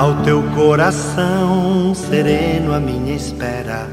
Ao teu coração sereno, a minha espera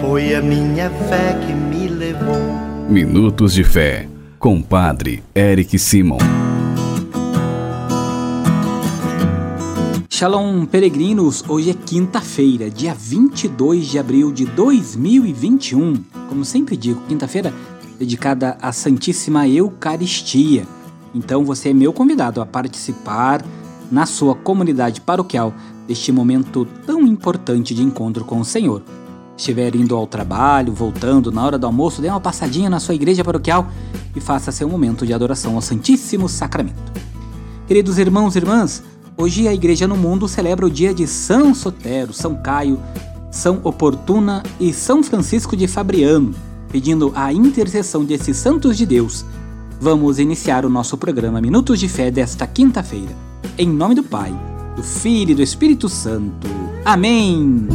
foi a minha fé que me levou. Minutos de Fé, com Padre Eric Simon. Shalom, peregrinos! Hoje é quinta-feira, dia 22 de abril de 2021. Como sempre digo, quinta-feira dedicada à Santíssima Eucaristia. Então você é meu convidado a participar na sua comunidade paroquial deste momento tão importante de encontro com o Senhor. Estiver indo ao trabalho, voltando, na hora do almoço, dê uma passadinha na sua igreja paroquial e faça seu momento de adoração ao Santíssimo Sacramento. Queridos irmãos e irmãs, hoje a igreja no mundo celebra o dia de São Sotero, São Caio, São Oportuna e São Francisco de Fabriano, pedindo a intercessão desses santos de Deus Vamos iniciar o nosso programa Minutos de Fé desta quinta-feira. Em nome do Pai, do Filho e do Espírito Santo. Amém!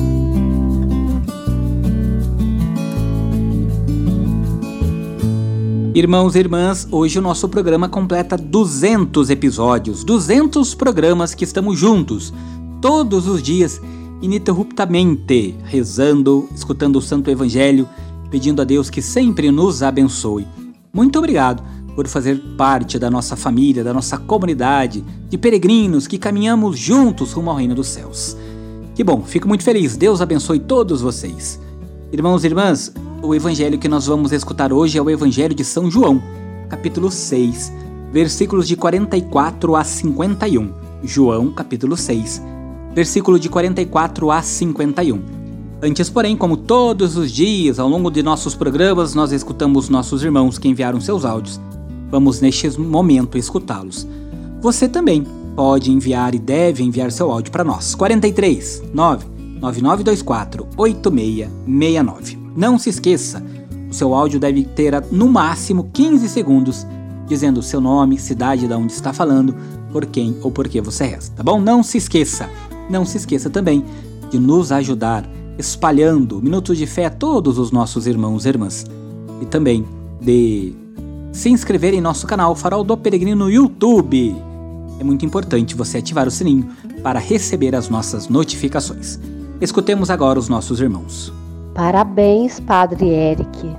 Irmãos e irmãs, hoje o nosso programa completa 200 episódios, 200 programas que estamos juntos, todos os dias, ininterruptamente, rezando, escutando o Santo Evangelho, pedindo a Deus que sempre nos abençoe. Muito obrigado por fazer parte da nossa família, da nossa comunidade de peregrinos que caminhamos juntos rumo ao reino dos céus. Que bom, fico muito feliz. Deus abençoe todos vocês. Irmãos e irmãs, o evangelho que nós vamos escutar hoje é o evangelho de São João, capítulo 6, versículos de 44 a 51. João, capítulo 6, versículo de 44 a 51. Antes, porém, como todos os dias, ao longo de nossos programas, nós escutamos nossos irmãos que enviaram seus áudios Vamos neste momento escutá-los. Você também pode enviar e deve enviar seu áudio para nós. 43 9 9924 8669. Não se esqueça, o seu áudio deve ter no máximo 15 segundos dizendo seu nome, cidade de onde está falando, por quem ou por que você resta, tá bom? Não se esqueça. Não se esqueça também de nos ajudar espalhando minutos de fé a todos os nossos irmãos e irmãs. E também de se inscrever em nosso canal Farol do Peregrino no YouTube. É muito importante você ativar o sininho para receber as nossas notificações. Escutemos agora os nossos irmãos. Parabéns, Padre Eric,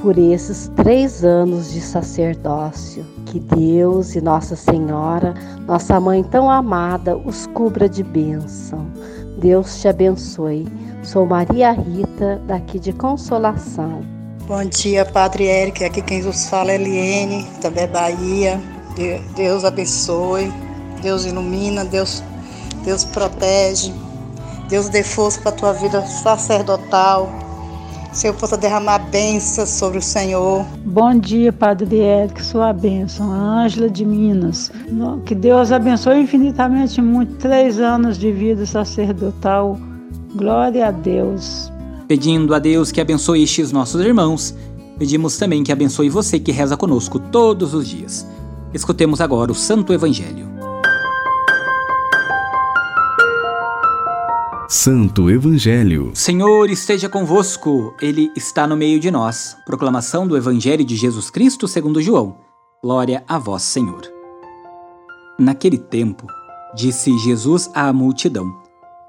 por esses três anos de sacerdócio. Que Deus e Nossa Senhora, nossa mãe tão amada, os cubra de bênção. Deus te abençoe. Sou Maria Rita, daqui de Consolação. Bom dia, Padre Eric. Aqui quem nos fala é Eliene, também é Bahia. Deus abençoe, Deus ilumina, Deus, Deus protege, Deus dê força para a tua vida sacerdotal. Senhor possa derramar bênçãos sobre o Senhor. Bom dia, Padre Eric, sua bênção. Ângela de Minas. Que Deus abençoe infinitamente muito. Três anos de vida sacerdotal. Glória a Deus. Pedindo a Deus que abençoe estes nossos irmãos, pedimos também que abençoe você que reza conosco todos os dias. Escutemos agora o Santo Evangelho. Santo Evangelho. Senhor esteja convosco, Ele está no meio de nós. Proclamação do Evangelho de Jesus Cristo segundo João. Glória a vós, Senhor. Naquele tempo, disse Jesus à multidão: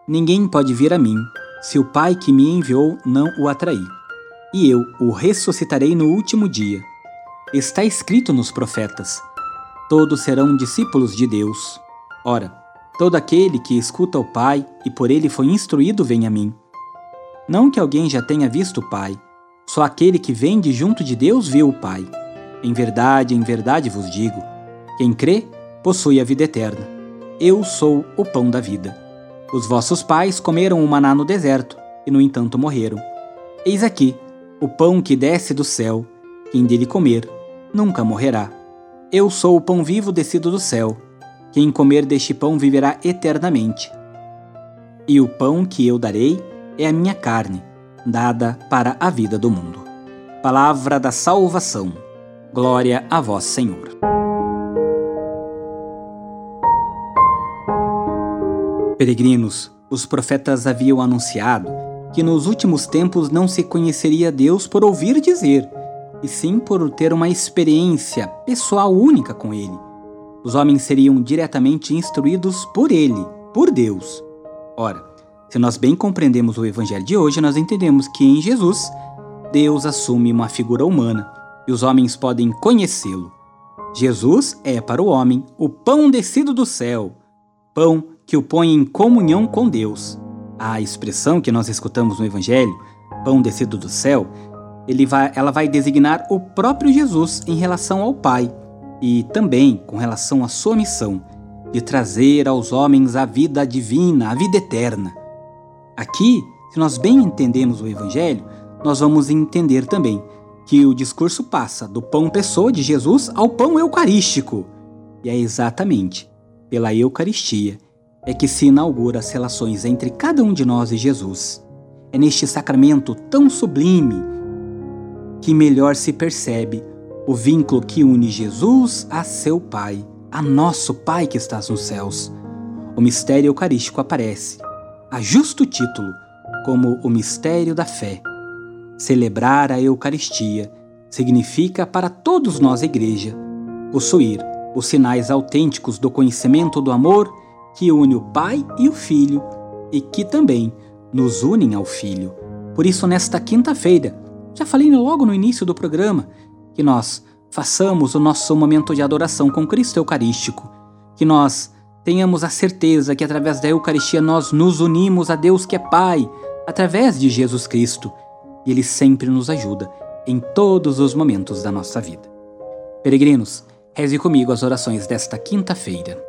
Ninguém pode vir a mim se o Pai que me enviou não o atrair. E eu o ressuscitarei no último dia. Está escrito nos profetas: Todos serão discípulos de Deus. Ora, todo aquele que escuta o Pai e por ele foi instruído vem a mim. Não que alguém já tenha visto o Pai, só aquele que vem de junto de Deus viu o Pai. Em verdade, em verdade vos digo: quem crê, possui a vida eterna. Eu sou o pão da vida. Os vossos pais comeram o maná no deserto, e no entanto morreram. Eis aqui o pão que desce do céu, quem dele comer, nunca morrerá. Eu sou o pão vivo descido do céu. Quem comer deste pão viverá eternamente. E o pão que eu darei é a minha carne, dada para a vida do mundo. Palavra da salvação. Glória a vós, Senhor. Peregrinos, os profetas haviam anunciado que nos últimos tempos não se conheceria Deus por ouvir dizer, e sim por ter uma experiência pessoal única com Ele. Os homens seriam diretamente instruídos por Ele, por Deus. Ora, se nós bem compreendemos o Evangelho de hoje, nós entendemos que em Jesus, Deus assume uma figura humana e os homens podem conhecê-lo. Jesus é para o homem o pão descido do céu, pão que o põe em comunhão com Deus. A expressão que nós escutamos no Evangelho, pão descido do céu, vai, ela vai designar o próprio Jesus em relação ao Pai e também com relação à sua missão de trazer aos homens a vida divina, a vida eterna. Aqui, se nós bem entendemos o Evangelho, nós vamos entender também que o discurso passa do pão pessoa de Jesus ao pão eucarístico. E é exatamente pela Eucaristia é que se inaugura as relações entre cada um de nós e Jesus. É neste sacramento tão sublime que melhor se percebe o vínculo que une Jesus a seu Pai, a nosso Pai que estás nos céus. O mistério eucarístico aparece, a justo título, como o mistério da fé. Celebrar a Eucaristia significa para todos nós, Igreja, possuir os sinais autênticos do conhecimento do amor que une o Pai e o Filho e que também nos unem ao Filho. Por isso, nesta quinta-feira, já falei logo no início do programa que nós façamos o nosso momento de adoração com Cristo Eucarístico, que nós tenhamos a certeza que através da Eucaristia nós nos unimos a Deus que é Pai, através de Jesus Cristo, e Ele sempre nos ajuda em todos os momentos da nossa vida. Peregrinos, reze comigo as orações desta quinta-feira.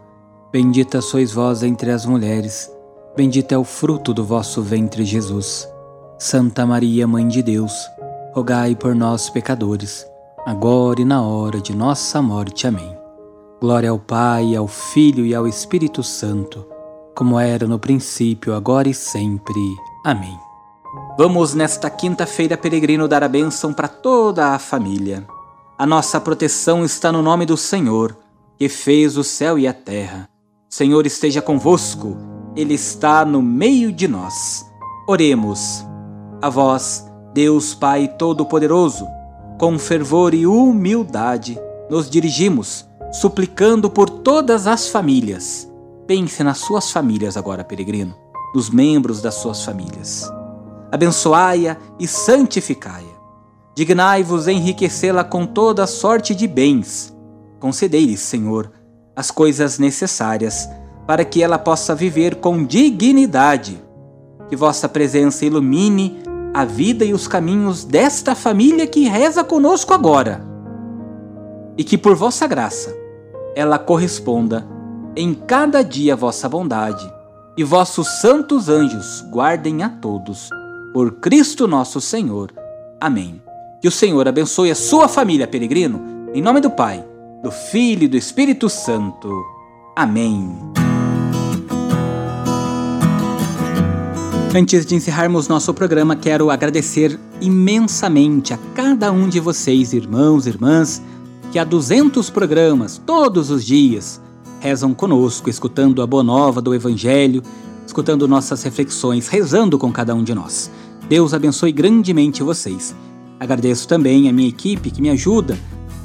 Bendita sois vós entre as mulheres, bendito é o fruto do vosso ventre, Jesus. Santa Maria, Mãe de Deus, rogai por nós, pecadores, agora e na hora de nossa morte. Amém. Glória ao Pai, ao Filho e ao Espírito Santo, como era no princípio, agora e sempre. Amém. Vamos nesta quinta-feira, peregrino, dar a bênção para toda a família. A nossa proteção está no nome do Senhor, que fez o céu e a terra. Senhor esteja convosco, Ele está no meio de nós. Oremos. A vós, Deus Pai Todo-Poderoso, com fervor e humildade, nos dirigimos, suplicando por todas as famílias. Pense nas suas famílias agora, peregrino, nos membros das suas famílias. Abençoai-a e santificai-a. Dignai-vos enriquecê-la com toda sorte de bens. Concedei-lhe, Senhor, as coisas necessárias para que ela possa viver com dignidade. Que vossa presença ilumine a vida e os caminhos desta família que reza conosco agora. E que por vossa graça ela corresponda em cada dia a vossa bondade, e vossos santos anjos guardem a todos. Por Cristo nosso Senhor. Amém. Que o Senhor abençoe a sua família, peregrino, em nome do Pai do Filho e do Espírito Santo. Amém. Antes de encerrarmos nosso programa, quero agradecer imensamente a cada um de vocês, irmãos e irmãs, que há 200 programas, todos os dias, rezam conosco, escutando a boa nova do Evangelho, escutando nossas reflexões, rezando com cada um de nós. Deus abençoe grandemente vocês. Agradeço também a minha equipe que me ajuda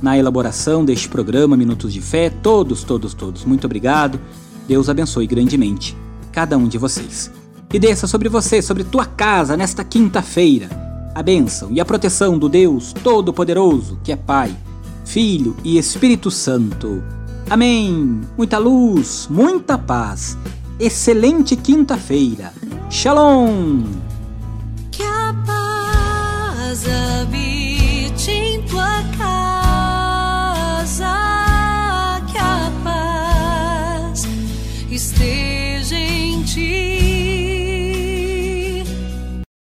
na elaboração deste programa Minutos de Fé. Todos, todos, todos, muito obrigado. Deus abençoe grandemente cada um de vocês. E desça sobre você, sobre tua casa, nesta quinta-feira, a bênção e a proteção do Deus Todo-Poderoso, que é Pai, Filho e Espírito Santo. Amém. Muita luz, muita paz. Excelente quinta-feira. Shalom. Que a paz habite em tua casa esteja em ti.